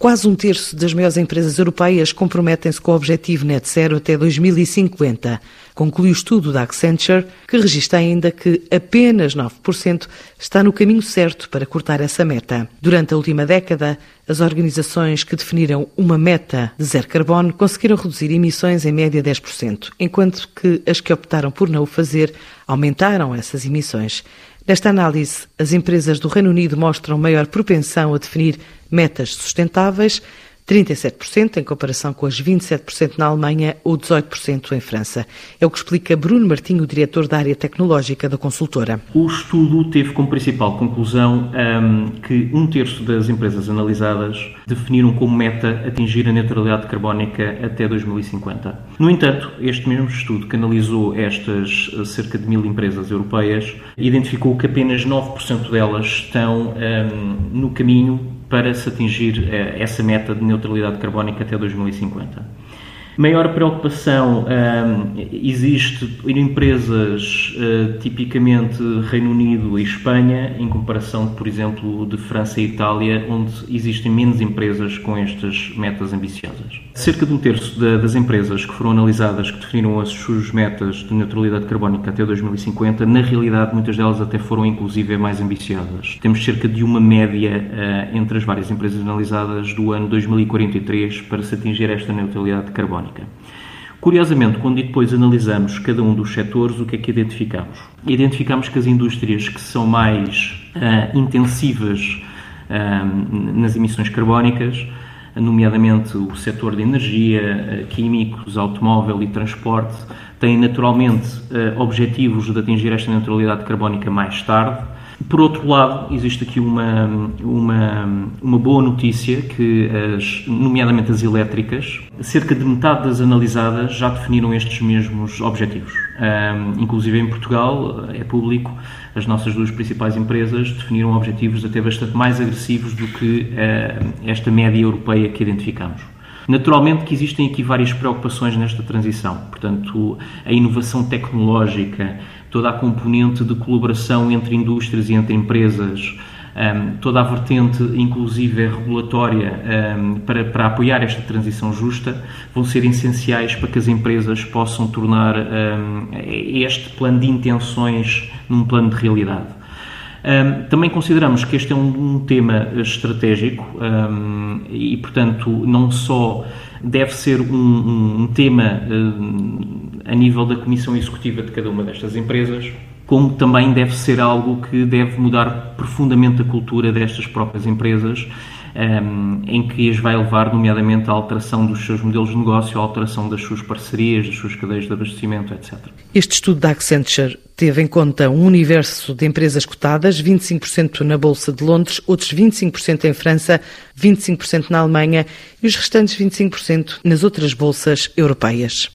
Quase um terço das maiores empresas europeias comprometem-se com o objetivo net zero até 2050. Conclui o estudo da Accenture, que registra ainda que apenas 9% está no caminho certo para cortar essa meta. Durante a última década, as organizações que definiram uma meta de zero carbono conseguiram reduzir emissões em média 10%, enquanto que as que optaram por não o fazer aumentaram essas emissões. Nesta análise, as empresas do Reino Unido mostram maior propensão a definir metas sustentáveis 37% em comparação com as 27% na Alemanha ou 18% em França. É o que explica Bruno Martinho, diretor da área tecnológica da consultora. O estudo teve como principal conclusão um, que um terço das empresas analisadas definiram como meta atingir a neutralidade carbónica até 2050. No entanto, este mesmo estudo que analisou estas eh, cerca de mil empresas europeias identificou que apenas 9% delas estão um, no caminho para se atingir eh, essa meta de neutralidade carbónica até 2050. Maior preocupação um, existe em empresas uh, tipicamente Reino Unido e Espanha, em comparação, por exemplo, de França e Itália, onde existem menos empresas com estas metas ambiciosas. Cerca de um terço da, das empresas que foram analisadas, que definiram as suas metas de neutralidade carbónica até 2050, na realidade, muitas delas até foram, inclusive, mais ambiciosas. Temos cerca de uma média uh, entre as várias empresas analisadas do ano 2043 para se atingir esta neutralidade carbónica carbónica. Curiosamente, quando depois analisamos cada um dos setores, o que é que identificamos? Identificamos que as indústrias que são mais uh, intensivas uh, nas emissões carbónicas, nomeadamente o setor de energia, uh, químicos, automóvel e transporte, têm naturalmente objetivos de atingir esta neutralidade carbónica mais tarde por outro lado, existe aqui uma, uma, uma boa notícia que, as, nomeadamente as elétricas, cerca de metade das analisadas já definiram estes mesmos objetivos. Um, inclusive em Portugal, é público, as nossas duas principais empresas definiram objetivos até bastante mais agressivos do que uh, esta média europeia que identificamos. Naturalmente que existem aqui várias preocupações nesta transição, portanto, a inovação tecnológica, toda a componente de colaboração entre indústrias e entre empresas, um, toda a vertente, inclusive regulatória, um, para, para apoiar esta transição justa, vão ser essenciais para que as empresas possam tornar um, este plano de intenções num plano de realidade. Um, também consideramos que este é um, um tema estratégico um, e, portanto, não só deve ser um, tema a nível da comissão executiva de cada uma destas empresas, como também deve ser algo que deve mudar profundamente a cultura destas próprias empresas um, em que as vai levar, nomeadamente, à alteração dos seus modelos de negócio, à alteração das suas parcerias, das suas cadeias de abastecimento, etc. Este estudo da Accenture teve em conta um universo de empresas cotadas, 25% na Bolsa de Londres, outros 25% em França, 25% na Alemanha e os restantes 25% nas outras bolsas europeias.